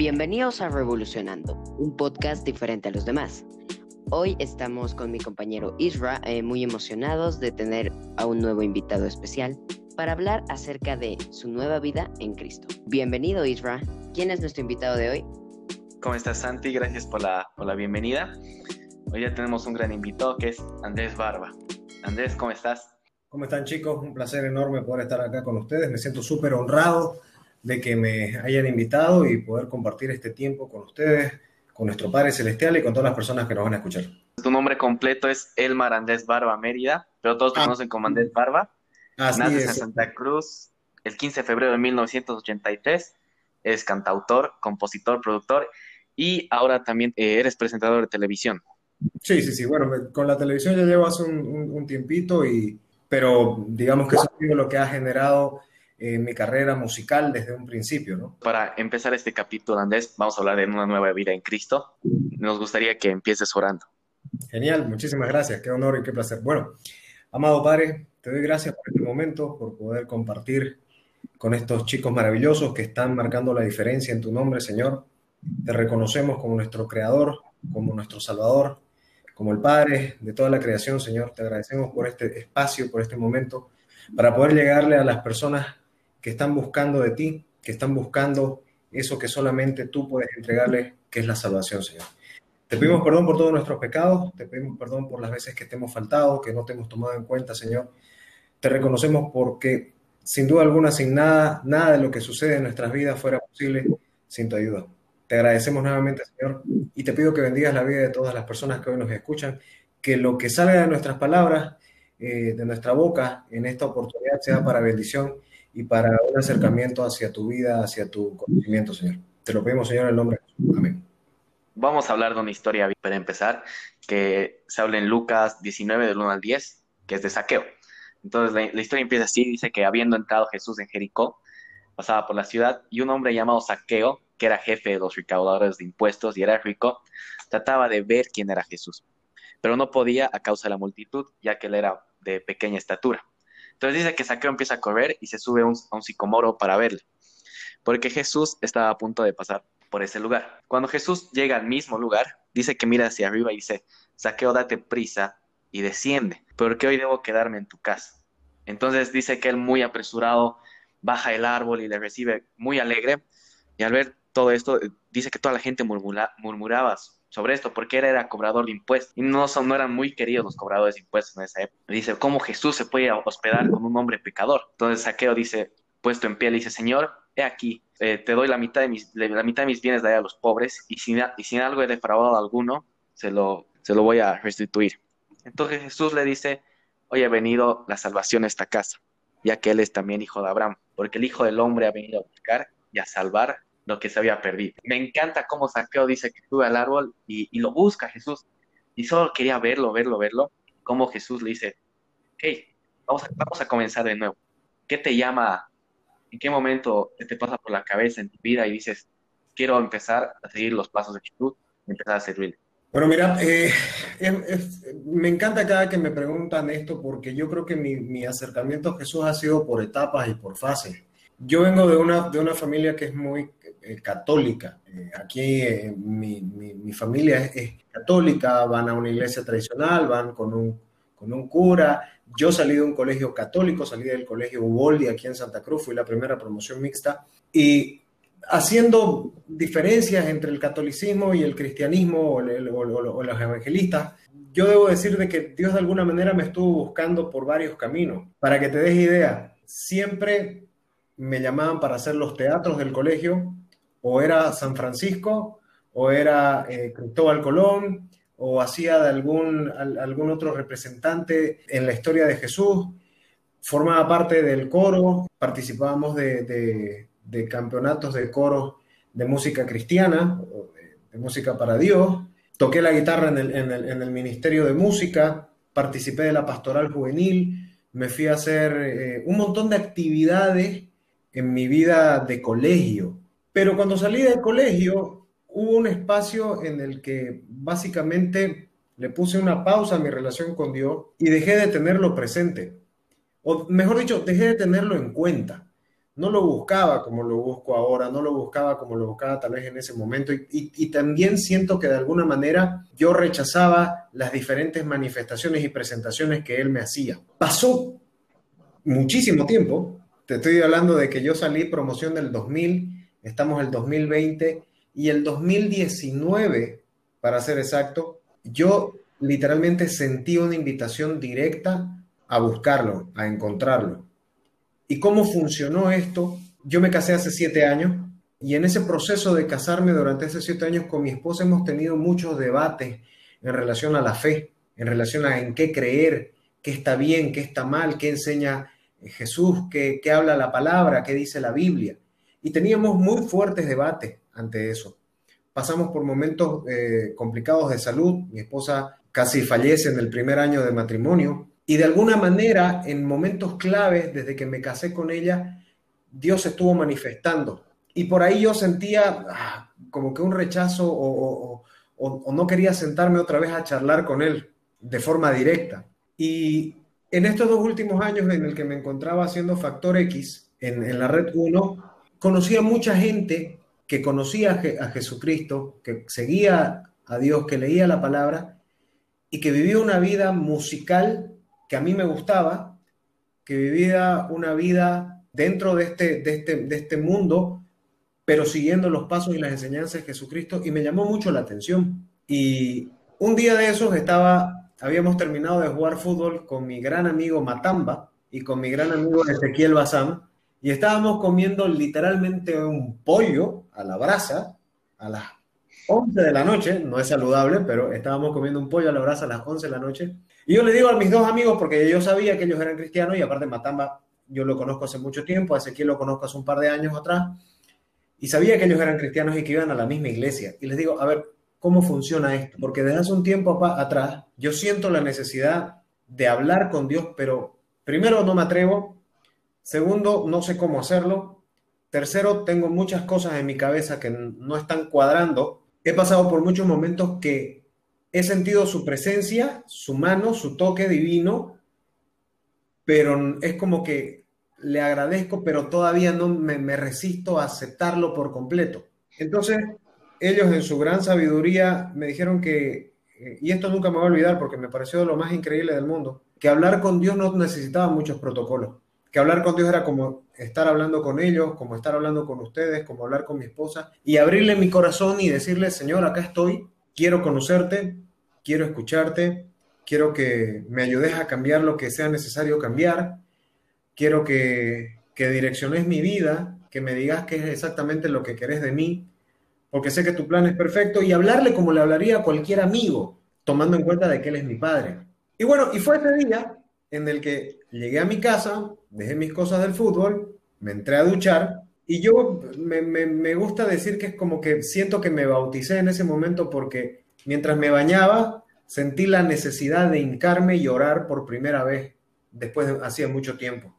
Bienvenidos a Revolucionando, un podcast diferente a los demás. Hoy estamos con mi compañero Isra, eh, muy emocionados de tener a un nuevo invitado especial para hablar acerca de su nueva vida en Cristo. Bienvenido Isra. ¿Quién es nuestro invitado de hoy? ¿Cómo estás Santi? Gracias por la, por la bienvenida. Hoy ya tenemos un gran invitado que es Andrés Barba. Andrés, ¿cómo estás? ¿Cómo están chicos? Un placer enorme poder estar acá con ustedes. Me siento súper honrado de que me hayan invitado y poder compartir este tiempo con ustedes, con nuestro Padre Celestial y con todas las personas que nos van a escuchar. Tu nombre completo es Elmar Andrés Barba Mérida, pero todos te ah. conocen como Andrés Barba. Naces en Santa Cruz el 15 de febrero de 1983. Es cantautor, compositor, productor y ahora también eh, eres presentador de televisión. Sí, sí, sí. Bueno, con la televisión ya llevo hace un, tiempito, y, pero digamos que eso ha sido lo que ha generado mi carrera musical desde un principio, ¿no? Para empezar este capítulo, Andrés, vamos a hablar de una nueva vida en Cristo. Nos gustaría que empieces orando. Genial, muchísimas gracias, qué honor y qué placer. Bueno, amado Padre, te doy gracias por este momento, por poder compartir con estos chicos maravillosos que están marcando la diferencia en tu nombre, Señor. Te reconocemos como nuestro Creador, como nuestro Salvador, como el Padre de toda la creación, Señor. Te agradecemos por este espacio, por este momento, para poder llegarle a las personas que están buscando de ti, que están buscando eso que solamente tú puedes entregarles, que es la salvación, Señor. Te pedimos perdón por todos nuestros pecados, te pedimos perdón por las veces que te hemos faltado, que no te hemos tomado en cuenta, Señor. Te reconocemos porque sin duda alguna, sin nada, nada de lo que sucede en nuestras vidas fuera posible sin tu ayuda. Te agradecemos nuevamente, Señor, y te pido que bendigas la vida de todas las personas que hoy nos escuchan, que lo que salga de nuestras palabras, eh, de nuestra boca en esta oportunidad sea para bendición y para un acercamiento hacia tu vida, hacia tu conocimiento, Señor. Te lo pedimos, Señor, en el nombre de Jesús. Amén. Vamos a hablar de una historia para empezar, que se habla en Lucas 19, del 1 al 10, que es de saqueo. Entonces la, historia empieza así, dice que habiendo entrado Jesús en Jericó, pasaba por la ciudad y un hombre llamado Saqueo, que era jefe de los recaudadores de impuestos y era rico, trataba de ver quién era Jesús, pero no podía a causa de la multitud, ya que él era de pequeña estatura. Entonces dice que Saqueo empieza a correr y se sube a un sicomoro para verle, porque Jesús estaba a punto de pasar por ese lugar. Cuando Jesús llega al mismo lugar, dice que mira hacia arriba y dice, Saqueo, date prisa y desciende, porque hoy debo quedarme en tu casa. Entonces dice que él muy apresurado baja el árbol y le recibe muy alegre, y al ver todo esto, dice que toda la gente murmuraba sobre esto, porque él era cobrador de impuestos y no, son, no eran muy queridos los cobradores de impuestos en esa época. Dice, ¿cómo Jesús se puede hospedar con un hombre pecador? Entonces Saqueo dice, puesto en pie, le dice, Señor, he aquí, eh, te doy la mitad, de mis, la mitad de mis bienes de a los pobres y sin, y sin algo he defraudado a alguno, se lo, se lo voy a restituir. Entonces Jesús le dice, hoy ha venido la salvación a esta casa, ya que él es también hijo de Abraham, porque el Hijo del Hombre ha venido a buscar y a salvar lo que se había perdido. Me encanta cómo Saqueo dice que sube al árbol y, lo busca Jesús. Y solo quería verlo, verlo, verlo. Cómo Jesús le dice, hey, vamos a, vamos a comenzar de nuevo. ¿Qué te llama? ¿En qué momento te pasa por la cabeza en tu vida y dices, quiero empezar a seguir los pasos de Jesús y empezar a servirle? Bueno, mira, eh, me encanta cada que me preguntan esto porque yo creo que mi, mi acercamiento a Jesús ha sido por etapas y por fases. Yo vengo de una, de una familia que es muy eh, católica. Eh, aquí eh, mi, mi, familia es, católica, van a una iglesia tradicional, van con un, con un cura. Yo salí de un colegio católico, salí del colegio Uboldi aquí en Santa Cruz, fui la primera promoción mixta. Y haciendo diferencias entre el catolicismo y el cristianismo o, o, los evangelistas, yo debo decir de que Dios de alguna manera me estuvo buscando por varios caminos. Para que te des idea, siempre me llamaban para hacer los teatros del colegio, o era San Francisco, o era eh, Cristóbal Colón, o hacía de algún, algún otro representante en la historia de Jesús, formaba parte del coro, participábamos de, campeonatos de coro de música cristiana, de, música para Dios, toqué la guitarra en el, en el, Ministerio de Música, participé de la pastoral juvenil, me fui a hacer eh, un montón de actividades en mi vida de colegio. Pero cuando salí del colegio, hubo un espacio en el que básicamente le puse una pausa a mi relación con Dios y dejé de tenerlo presente. O mejor dicho, dejé de tenerlo en cuenta. no lo buscaba como lo busco ahora, no lo buscaba como lo buscaba tal vez en ese momento y, y, también siento que de alguna manera yo rechazaba las diferentes manifestaciones y presentaciones que él me hacía. Pasó muchísimo tiempo, te estoy hablando de que yo salí promoción del 2000, estamos en el 2020 y el 2019, para ser exacto, yo literalmente sentí una invitación directa a buscarlo, a encontrarlo. ¿Y cómo funcionó esto? Yo me casé hace siete años y en ese proceso de casarme durante esos siete años con mi esposa hemos tenido muchos debates en relación a la fe, en relación a en qué creer, qué está bien, qué está mal, qué enseña Jesús, qué, habla la palabra, qué dice la Biblia. Y teníamos muy fuertes debates ante eso. Pasamos por momentos eh, complicados de salud. Mi esposa casi fallece en el primer año de matrimonio. Y de alguna manera, en momentos claves, desde que me casé con ella, Dios estuvo manifestando. Y por ahí yo sentía ah, como que un rechazo o, no quería sentarme otra vez a charlar con él de forma directa. Y en estos dos últimos años en el que me encontraba haciendo Factor X en, la red 1, conocí a mucha gente que conocía a Jesucristo, que seguía a Dios, que leía la palabra y que vivía una vida musical que a mí me gustaba, que vivía una vida dentro de este, de este, de este mundo, pero siguiendo los pasos y las enseñanzas de Jesucristo, y me llamó mucho la atención. Y un día de esos estaba, habíamos terminado de jugar fútbol con mi gran amigo Matamba y con mi gran amigo Ezequiel Bazán, y estábamos comiendo literalmente un pollo a la brasa a las 11 de la noche, no es saludable, pero estábamos comiendo un pollo a la brasa a las 11 de la noche. Y yo le digo a mis dos amigos, porque yo sabía que ellos eran cristianos y aparte Matamba yo lo conozco hace mucho tiempo, a Ezequiel lo conozco hace un par de años atrás, y sabía que ellos eran cristianos y que iban a la misma iglesia. Y les digo, a ver, ¿cómo funciona esto? Porque desde hace un tiempo atrás yo siento la necesidad de hablar con Dios, pero primero no me atrevo, segundo no sé cómo hacerlo, tercero tengo muchas cosas en mi cabeza que no están cuadrando he pasado por muchos momentos que he sentido su presencia, su mano, su toque divino, pero es como que le agradezco, pero todavía no me, resisto a aceptarlo por completo. Entonces, ellos en su gran sabiduría me dijeron que, eh, y esto nunca me voy a olvidar porque me pareció lo más increíble del mundo, que hablar con Dios no necesitaba muchos protocolos que hablar con Dios era como estar hablando con ellos, como estar hablando con ustedes, como hablar con mi esposa y abrirle mi corazón y decirle, Señor, acá estoy, quiero conocerte, quiero escucharte, quiero que me ayudes a cambiar lo que sea necesario cambiar, quiero que, que direcciones mi vida, que me digas qué es exactamente lo que querés de mí, porque sé que tu plan es perfecto y hablarle como le hablaría a cualquier amigo, tomando en cuenta de que él es mi padre. Y bueno, y fue ese día en el que llegué a mi casa, dejé mis cosas del fútbol, me entré a duchar y yo me, gusta decir que es como que siento que me bauticé en ese momento porque mientras me bañaba sentí la necesidad de hincarme y orar por primera vez después de hacía mucho tiempo.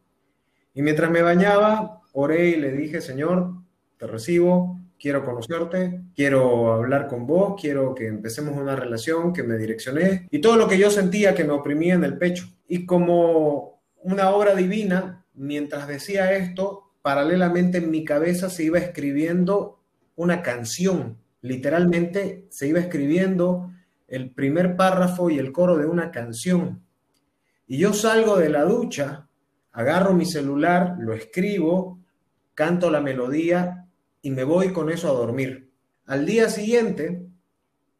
Y mientras me bañaba, oré y le dije, Señor, te recibo, quiero conocerte, quiero hablar con vos, quiero que empecemos una relación, que me direccioné y todo lo que yo sentía que me oprimía en el pecho. Y como una obra divina, mientras decía esto, paralelamente en mi cabeza se iba escribiendo una canción. Literalmente se iba escribiendo el primer párrafo y el coro de una canción. Y yo salgo de la ducha, agarro mi celular, lo escribo, canto la melodía y me voy con eso a dormir. Al día siguiente,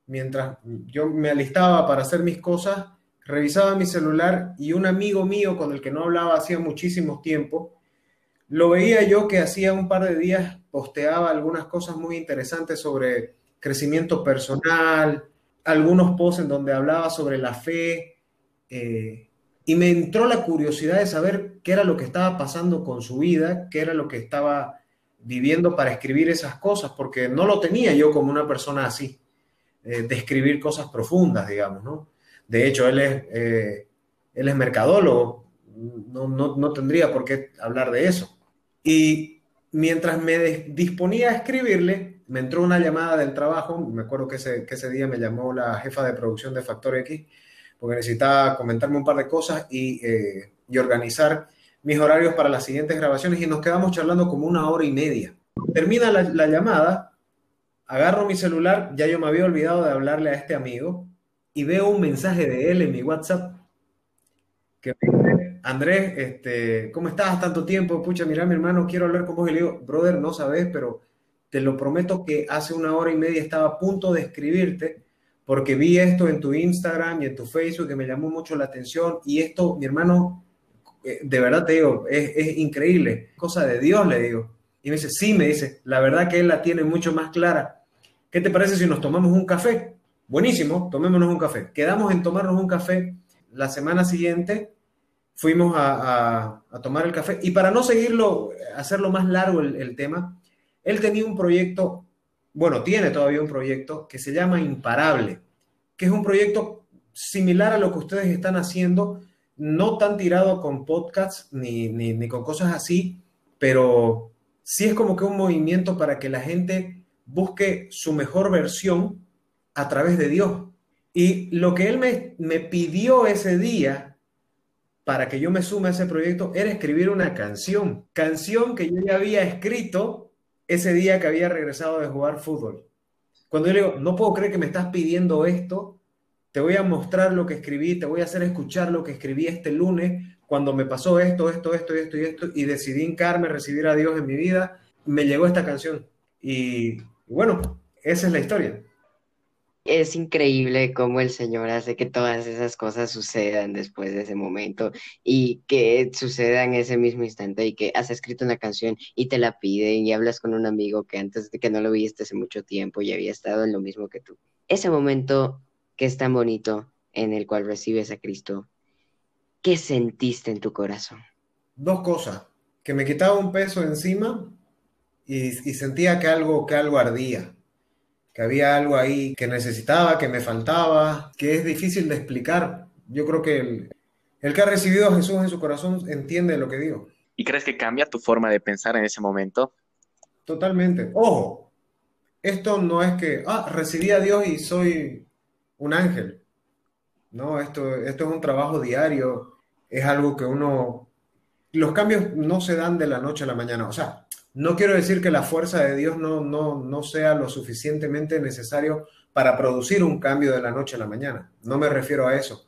mientras yo me alistaba para hacer mis cosas, revisaba mi celular y un amigo mío con el que no hablaba hacía muchísimo tiempo, lo veía yo que hacía un par de días posteaba algunas cosas muy interesantes sobre crecimiento personal, algunos posts en donde hablaba sobre la fe, eh, y me entró la curiosidad de saber qué era lo que estaba pasando con su vida, qué era lo que estaba viviendo para escribir esas cosas, porque no lo tenía yo como una persona así, eh, de escribir cosas profundas, digamos, ¿no? De hecho, él es, eh, él es mercadólogo, no, no, no, tendría por qué hablar de eso. Y mientras me disponía a escribirle, me entró una llamada del trabajo, me acuerdo que ese, que ese día me llamó la jefa de producción de Factor X, porque necesitaba comentarme un par de cosas y, eh, y organizar mis horarios para las siguientes grabaciones y nos quedamos charlando como una hora y media. Termina la, la llamada, agarro mi celular, ya yo me había olvidado de hablarle a este amigo y veo un mensaje de él en mi WhatsApp que Andrés, este, ¿cómo estás? Tanto tiempo, pucha, mira, mi hermano, quiero hablar con vos. Y le digo, brother, no sabes, pero te lo prometo que hace una hora y media estaba a punto de escribirte porque vi esto en tu Instagram y en tu Facebook que me llamó mucho la atención y esto, mi hermano, de verdad te digo, es, es increíble, cosa de Dios, le digo. Y me dice, sí, me dice, la verdad que él la tiene mucho más clara. ¿Qué te parece si nos tomamos un café? Buenísimo, tomémonos un café. Quedamos en tomarnos un café la semana siguiente fuimos a, tomar el café. Y para no seguirlo, hacerlo más largo el, tema, él tenía un proyecto, bueno, tiene todavía un proyecto que se llama Imparable, que es un proyecto similar a lo que ustedes están haciendo, no tan tirado con podcasts ni, ni con cosas así, pero sí es como que un movimiento para que la gente busque su mejor versión a través de Dios. Y lo que él me, me pidió ese día para que yo me sume a ese proyecto era escribir una canción. Canción que yo ya había escrito ese día que había regresado de jugar fútbol. Cuando yo le digo, no puedo creer que me estás pidiendo esto, te voy a mostrar lo que escribí, te voy a hacer escuchar lo que escribí este lunes, cuando me pasó esto, esto, esto, esto y esto, y decidí hincarme, recibir a Dios en mi vida, me llegó esta canción. Y bueno, esa es la historia. Es increíble cómo el Señor hace que todas esas cosas sucedan después de ese momento y que sucedan ese mismo instante y que has escrito una canción y te la piden y hablas con un amigo que antes de que no lo viste hace mucho tiempo y había estado en lo mismo que tú. Ese momento que es tan bonito en el cual recibes a Cristo, ¿qué sentiste en tu corazón? Dos cosas, que me quitaba un peso encima y, y sentía que algo, que algo ardía que había algo ahí que necesitaba, que me faltaba, que es difícil de explicar. Yo creo que el, el que ha recibido a Jesús en su corazón entiende lo que digo. ¿Y crees que cambia tu forma de pensar en ese momento? Totalmente. Ojo, esto no es que, ah, recibí a Dios y soy un ángel. No, esto, esto es un trabajo diario, es algo que uno... Los cambios no se dan de la noche a la mañana. O sea, no quiero decir que la fuerza de Dios no, no, no sea lo suficientemente necesario para producir un cambio de la noche a la mañana. No me refiero a eso,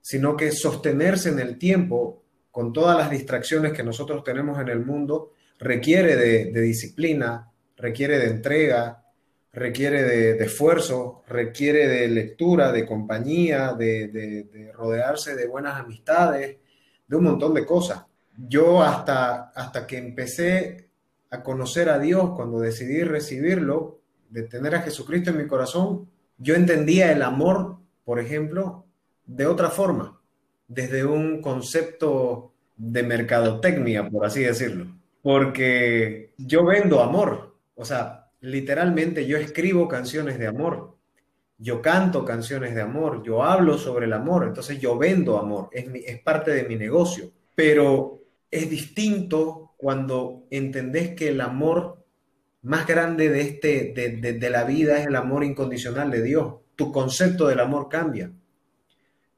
sino que sostenerse en el tiempo con todas las distracciones que nosotros tenemos en el mundo requiere de, disciplina, requiere de entrega, requiere de, esfuerzo, requiere de lectura, de compañía, de, de, rodearse de buenas amistades, de un montón de cosas. Yo hasta, hasta que empecé a conocer a Dios, cuando decidí recibirlo, de tener a Jesucristo en mi corazón, yo entendía el amor, por ejemplo, de otra forma, desde un concepto de mercadotecnia, por así decirlo. Porque yo vendo amor, o sea, literalmente yo escribo canciones de amor, yo canto canciones de amor, yo hablo sobre el amor, entonces yo vendo amor, es, es parte de mi negocio, pero es distinto cuando entendés que el amor más grande de, este, de, la vida es el amor incondicional de Dios. Tu concepto del amor cambia.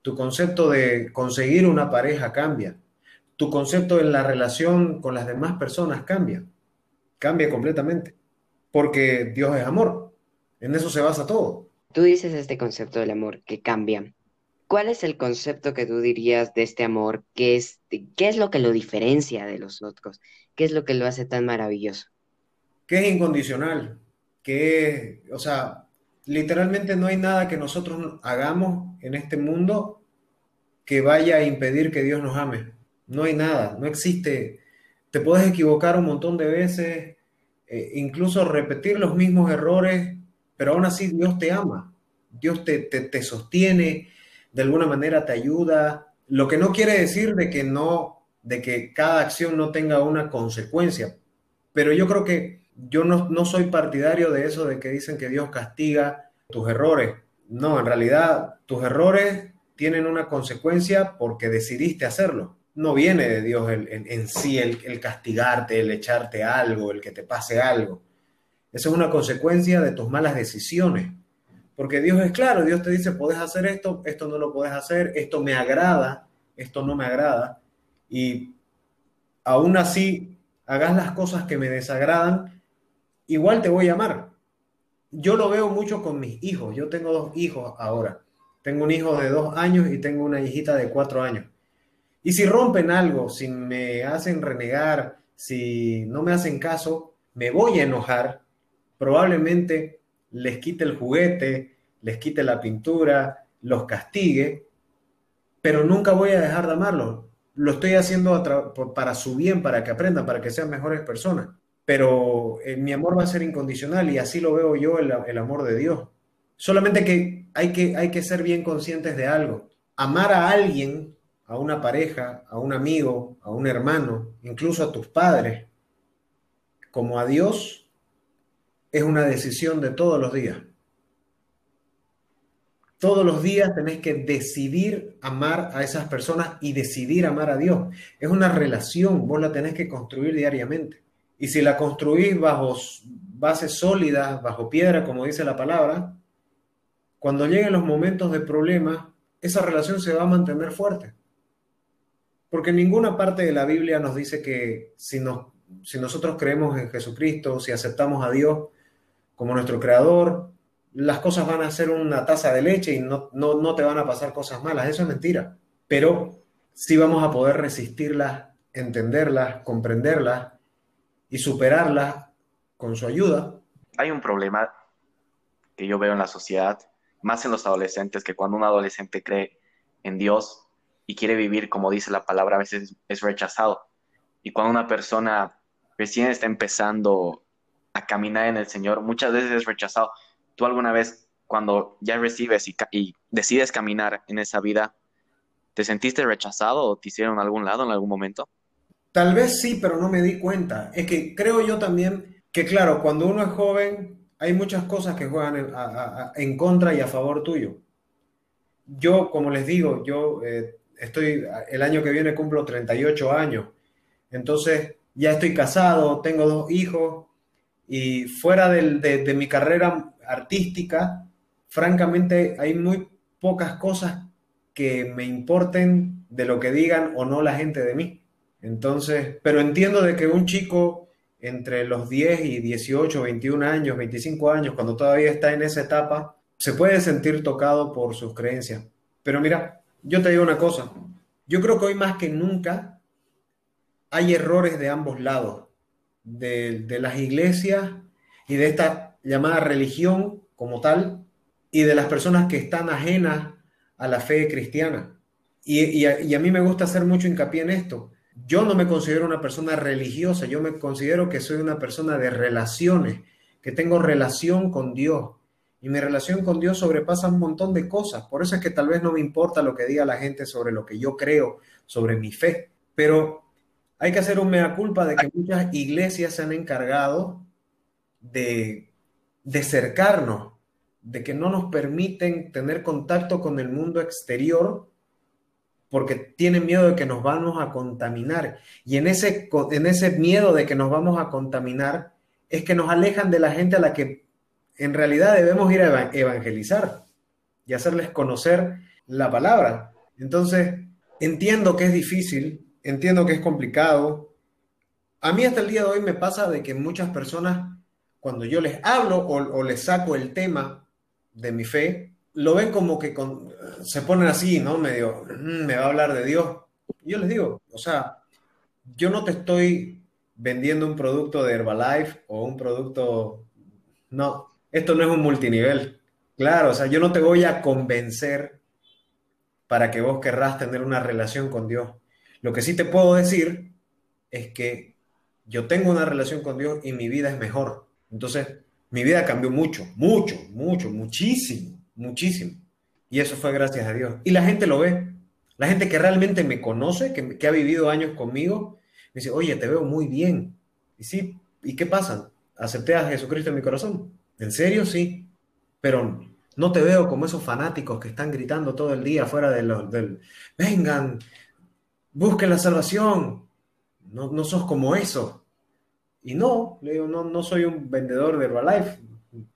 Tu concepto de conseguir una pareja cambia. Tu concepto en la relación con las demás personas cambia. Cambia completamente. Porque Dios es amor. En eso se basa todo. Tú dices este concepto del amor que cambia. ¿Cuál es el concepto que tú dirías de este amor? ¿Qué es, ¿Qué es lo que lo diferencia de los otros? ¿Qué es lo que lo hace tan maravilloso? Que es incondicional, que o sea, literalmente no hay nada que nosotros hagamos en este mundo que vaya a impedir que Dios nos ame. No hay nada, no existe. Te puedes equivocar un montón de veces, eh, incluso repetir los mismos errores, pero aún así Dios te ama. Dios te, te, te sostiene, de alguna manera te ayuda, lo que no quiere decir de que no, de que cada acción no tenga una consecuencia, pero yo creo que yo no, no soy partidario de eso de que dicen que Dios castiga tus errores. No, en realidad tus errores tienen una consecuencia porque decidiste hacerlo. No viene de Dios en, sí el, el, castigarte, el echarte algo, el que te pase algo. Eso es una consecuencia de tus malas decisiones. Porque Dios es claro, Dios te dice, puedes hacer esto, esto no lo puedes hacer, esto me agrada, esto no me agrada. Y aún así hagas las cosas que me desagradan, igual te voy a amar. Yo lo veo mucho con mis hijos. Yo tengo dos hijos ahora. Tengo un hijo de dos años y tengo una hijita de cuatro años. Y si rompen algo, si me hacen renegar, si no me hacen caso, me voy a enojar. Probablemente les quite el juguete, les quite la pintura, los castigue, pero nunca voy a dejar de amarlos. Lo estoy haciendo para su bien, para que aprendan, para que sean mejores personas. Pero eh, mi amor va a ser incondicional y así lo veo yo el, el amor de Dios. Solamente que hay, que hay que ser bien conscientes de algo. Amar a alguien, a una pareja, a un amigo, a un hermano, incluso a tus padres, como a Dios, es una decisión de todos los días. Todos los días tenés que decidir amar a esas personas y decidir amar a Dios. Es una relación, vos la tenés que construir diariamente. Y si la construís bajo bases sólidas, bajo piedra, como dice la palabra, cuando lleguen los momentos de problema, esa relación se va a mantener fuerte. Porque ninguna parte de la Biblia nos dice que si, nosotros creemos en Jesucristo, si aceptamos a Dios como nuestro creador, las cosas van a ser una taza de leche y no, no, te van a pasar cosas malas. Eso es mentira. Pero sí vamos a poder resistirlas, entenderlas, comprenderlas y superarlas con su ayuda. Hay un problema que yo veo en la sociedad, más en los adolescentes, que cuando un adolescente cree en Dios y quiere vivir como dice la palabra, a veces es rechazado. Y cuando una persona recién está empezando a caminar en el Señor, muchas veces es rechazado. ¿Tú alguna vez, cuando ya recibes y, decides caminar en esa vida, te sentiste rechazado o te hicieron algún lado en algún momento? Tal vez sí, pero no me di cuenta. Es que creo yo también que, claro, cuando uno es joven, hay muchas cosas que juegan en, contra y a favor tuyo. Yo, como les digo, yo eh, estoy, el año que viene cumplo 38 años, entonces ya estoy casado, tengo dos hijos y fuera de mi carrera artística, francamente hay muy pocas cosas que me importen de lo que digan o no la gente de mí. Entonces, pero entiendo de que un chico entre los 10 y 18, 21 años, 25 años, cuando todavía está en esa etapa, se puede sentir tocado por sus creencias. Pero mira, yo te digo una cosa, yo creo que hoy más que nunca hay errores de ambos lados, de, de las iglesias y de esta llamada religión como tal y de las personas que están ajenas a la fe cristiana. Y, a, mí me gusta hacer mucho hincapié en esto. Yo no me considero una persona religiosa, yo me considero que soy una persona de relaciones, que tengo relación con Dios. Y mi relación con Dios sobrepasa un montón de cosas. Por eso es que tal vez no me importa lo que diga la gente sobre lo que yo creo, sobre mi fe. Pero hay que hacer un mea culpa de que muchas iglesias se han encargado de de cercarnos, de que no nos permiten tener contacto con el mundo exterior porque tienen miedo de que nos vamos a contaminar. Y en ese, en ese miedo de que nos vamos a contaminar es que nos alejan de la gente a la que en realidad debemos ir a evangelizar y hacerles conocer la palabra. Entonces, entiendo que es difícil, entiendo que es complicado. A mí hasta el día de hoy me pasa de que muchas personas cuando yo les hablo o, les saco el tema de mi fe, lo ven como que se ponen así, ¿no? Medio, mm, me va a hablar de Dios. Yo les digo, o sea, yo no te estoy vendiendo un producto de Herbalife o un producto, no, esto no es un multinivel. Claro, o sea, yo no te voy a convencer para que vos querrás tener una relación con Dios. Lo que sí te puedo decir es que yo tengo una relación con Dios y mi vida es mejor. Entonces, mi vida cambió mucho, mucho, mucho, muchísimo, muchísimo. Y eso fue gracias a Dios. Y la gente lo ve. La gente que realmente me conoce, que, ha vivido años conmigo, me dice, oye, te veo muy bien. Y sí, ¿y qué pasa? ¿Acepté a Jesucristo en mi corazón? ¿En serio? Sí. Pero no te veo como esos fanáticos que están gritando todo el día fuera de los, del, vengan, busquen la salvación. No, no sos como eso. Y no, le digo, no, no soy un vendedor de Herbalife.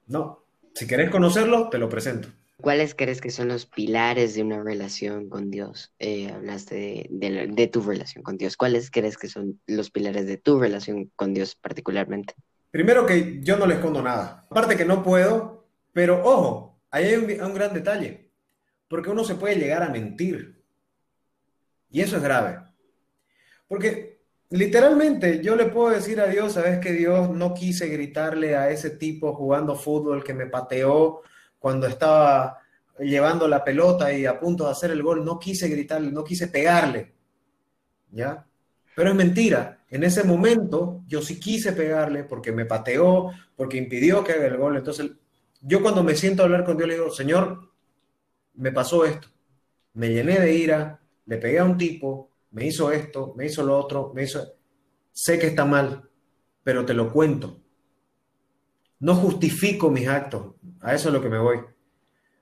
No. Si querés conocerlo, te lo presento. ¿Cuáles crees que son los pilares de una relación con Dios? Eh, hablaste de, tu relación con Dios. ¿Cuáles crees que son los pilares de tu relación con Dios particularmente? Primero que yo no le escondo nada. Aparte que no puedo, pero ojo, ahí hay un, gran detalle. Porque uno se puede llegar a mentir. Y eso es grave. Porque literalmente yo le puedo decir a Dios, sabes que Dios no quise gritarle a ese tipo jugando fútbol que me pateó cuando estaba llevando la pelota y a punto de hacer el gol, no quise gritarle, no quise pegarle. ¿Ya? Pero es mentira. En ese momento yo sí quise pegarle porque me pateó, porque impidió que haga el gol. Entonces, yo cuando me siento a hablar con Dios le digo, Señor, me pasó esto. Me llené de ira, le pegué a un tipo, me hizo esto, me hizo lo otro, me hizo... Sé que está mal, pero te lo cuento. No justifico mis actos, a eso es lo que me voy.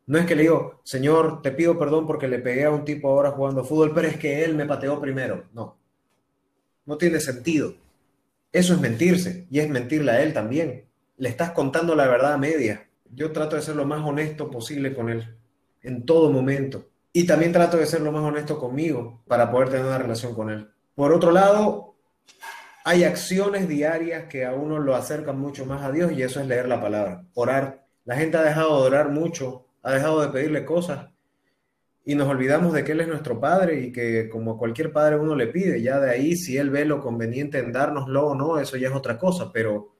No es que le digo, Señor, te pido perdón porque le pegué a un tipo ahora jugando fútbol, pero es que él me pateó primero. No, no tiene sentido. Eso es mentirse y es mentirle a él también. Le estás contando la verdad a media. Yo trato de ser lo más honesto posible con él en todo momento. Y también trato de ser lo más honesto conmigo para poder tener una relación con él. Por otro lado, hay acciones diarias que a uno lo acercan mucho más a Dios y eso es leer la palabra, orar. La gente ha dejado de orar mucho, ha dejado de pedirle cosas y nos olvidamos de que Él es nuestro Padre y que como cualquier padre uno le pide, ya de ahí si Él ve lo conveniente en dárnoslo o no, eso ya es otra cosa, pero,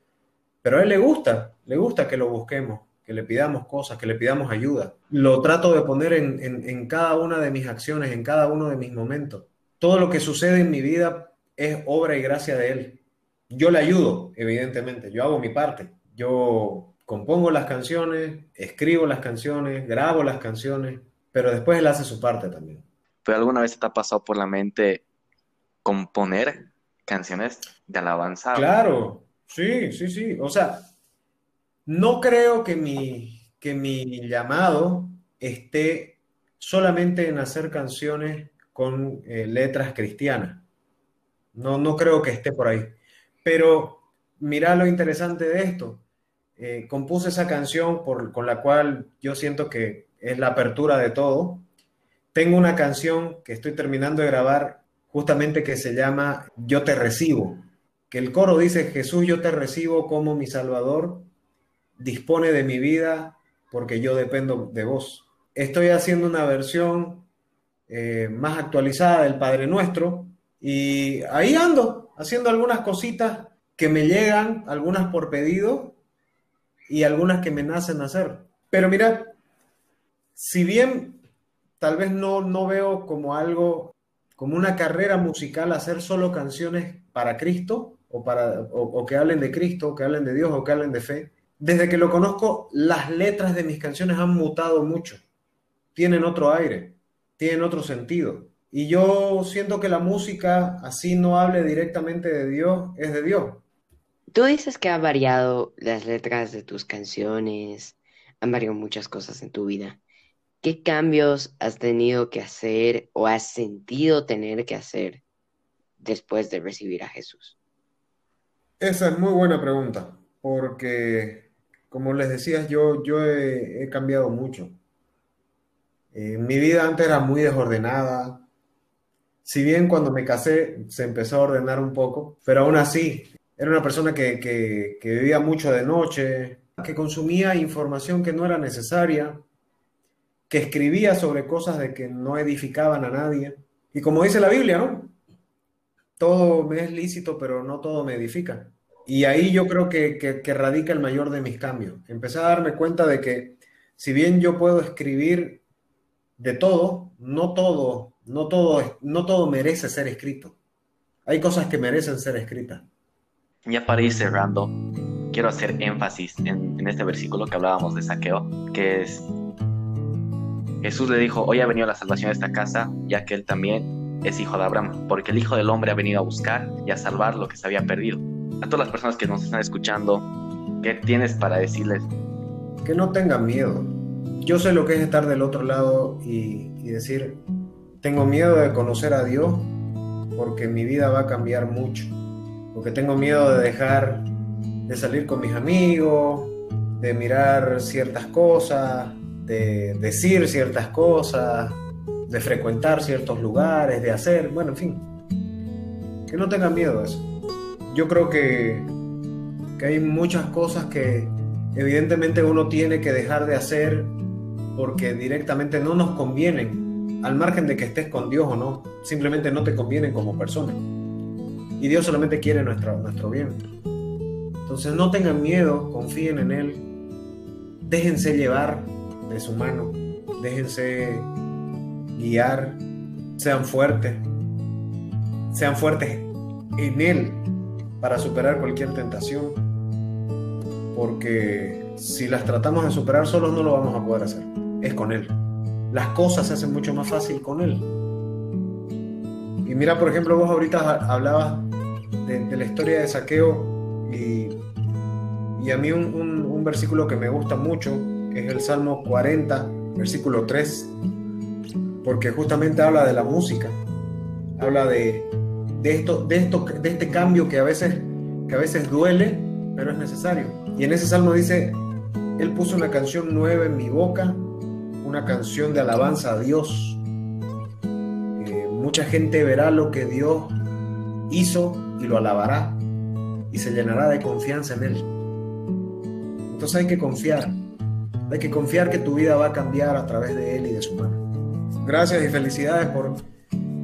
pero a Él le gusta, le gusta que lo busquemos, que le pidamos cosas, que le pidamos ayuda. Lo trato de poner en, en cada una de mis acciones, en cada uno de mis momentos. Todo lo que sucede en mi vida es obra y gracia de Él. Yo le ayudo, evidentemente, yo hago mi parte. Yo compongo las canciones, escribo las canciones, grabo las canciones, pero después Él hace su parte también. ¿Pero alguna vez te ha pasado por la mente componer canciones de alabanza? Claro, sí, sí, sí. O sea, no creo que mi, que mi llamado esté solamente en hacer canciones con eh, letras cristianas. No, no creo que esté por ahí. Pero mira lo interesante de esto. Eh, compuse esa canción por, con la cual yo siento que es la apertura de todo. Tengo una canción que estoy terminando de grabar justamente que se llama Yo te recibo, que el coro dice, Jesús, yo te recibo como mi Salvador, dispone de mi vida porque yo dependo de vos. Estoy haciendo una versión eh, más actualizada del Padre Nuestro, y ahí ando, haciendo algunas cositas que me llegan, algunas por pedido y algunas que me nacen hacer. Pero mira, si bien tal vez no, no veo como algo, como una carrera musical hacer solo canciones para Cristo o, para, o que hablen de Cristo, o que hablen de Dios o que hablen de fe, desde que lo conozco, las letras de mis canciones han mutado mucho, tienen otro aire, tienen otro sentido. Y yo siento que la música, así no hable directamente de Dios, es de Dios. Tú dices que ha variado las letras de tus canciones, han variado muchas cosas en tu vida. ¿Qué cambios has tenido que hacer o has sentido tener que hacer después de recibir a Jesús? Esa es muy buena pregunta, porque como les decía, yo, yo he, cambiado mucho. Eh, mi vida antes era muy desordenada, si bien cuando me casé se empezó a ordenar un poco, pero aún así era una persona que, que, vivía mucho de noche, que consumía información que no era necesaria, que escribía sobre cosas de que no edificaban a nadie. Y como dice la Biblia, ¿no? Todo me es lícito, pero no todo me edifica. Y ahí yo creo que, que, radica el mayor de mis cambios. Empecé a darme cuenta de que si bien yo puedo escribir de todo, no todo no todo, no todo merece ser escrito. Hay cosas que merecen ser escritas. Ya para ir cerrando, quiero hacer énfasis en, este versículo que hablábamos de saqueo, que es Jesús le dijo, hoy ha venido la salvación de esta casa, ya que él también es hijo de Abraham, porque el Hijo del Hombre ha venido a buscar y a salvar lo que se había perdido. A todas las personas que nos están escuchando, ¿qué tienes para decirles? Que no tengan miedo. Yo sé lo que es estar del otro lado y decir, tengo miedo de conocer a Dios porque mi vida va a cambiar mucho. Porque tengo miedo de dejar de salir con mis amigos, de mirar ciertas cosas, de decir ciertas cosas, de frecuentar ciertos lugares, de hacer, bueno, en fin, que no tengan miedo a eso. Yo creo que, que hay muchas cosas que evidentemente uno tiene que dejar de hacer porque directamente no nos convienen, al margen de que estés con Dios o no, simplemente no te convienen como persona. Y Dios solamente quiere nuestro, nuestro bien. Entonces no tengan miedo, confíen en Él, déjense llevar de su mano, déjense guiar, sean fuertes, sean fuertes en Él para superar cualquier tentación, porque si las tratamos de superar solos no lo vamos a poder hacer, es con Él. Las cosas se hacen mucho más fácil con Él. Y mira, por ejemplo, vos ahorita hablabas de, la historia de saqueo y, y a mí un, un versículo que me gusta mucho, es el Salmo 40, versículo 3, porque justamente habla de la música, habla de, de, esto, de, esto, de este cambio que a, veces, que a veces duele, pero es necesario. Y en ese salmo dice, Él puso una canción nueva en mi boca, una canción de alabanza a Dios. Eh, mucha gente verá lo que Dios hizo y lo alabará y se llenará de confianza en Él. Entonces hay que confiar, hay que confiar que tu vida va a cambiar a través de Él y de su mano. Gracias y felicidades por,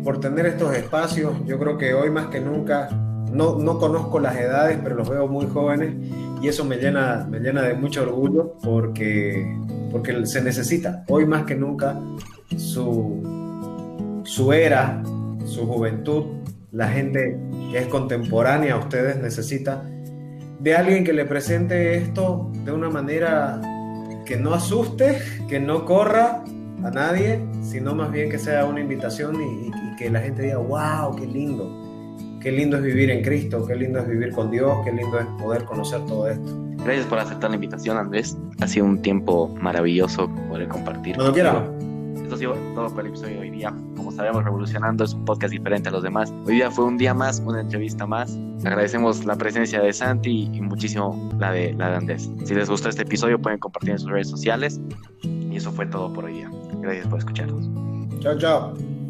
por tener estos espacios. Yo creo que hoy más que nunca, no, no conozco las edades, pero los veo muy jóvenes y eso me llena, me llena de mucho orgullo porque, porque se necesita hoy más que nunca su, su era, su juventud, la gente que es contemporánea a ustedes necesita de alguien que le presente esto de una manera que no asuste, que no corra a nadie, sino más bien que sea una invitación y, que la gente diga, wow, qué lindo, qué lindo es vivir en Cristo, qué lindo es vivir con Dios, qué lindo es poder conocer todo esto. Gracias por aceptar la invitación, Andrés. Ha sido un tiempo maravilloso poder compartir. Cuando quieras. Esto ha sido todo por el episodio de hoy día. Como sabemos, Revolucionando es un podcast diferente a los demás. Hoy día fue un día más, una entrevista más. Agradecemos la presencia de Santi y muchísimo la de, la de Andrés. Si les gustó este episodio, pueden compartir en sus redes sociales. Y eso fue todo por hoy día. Gracias por escucharnos. Chao, chao.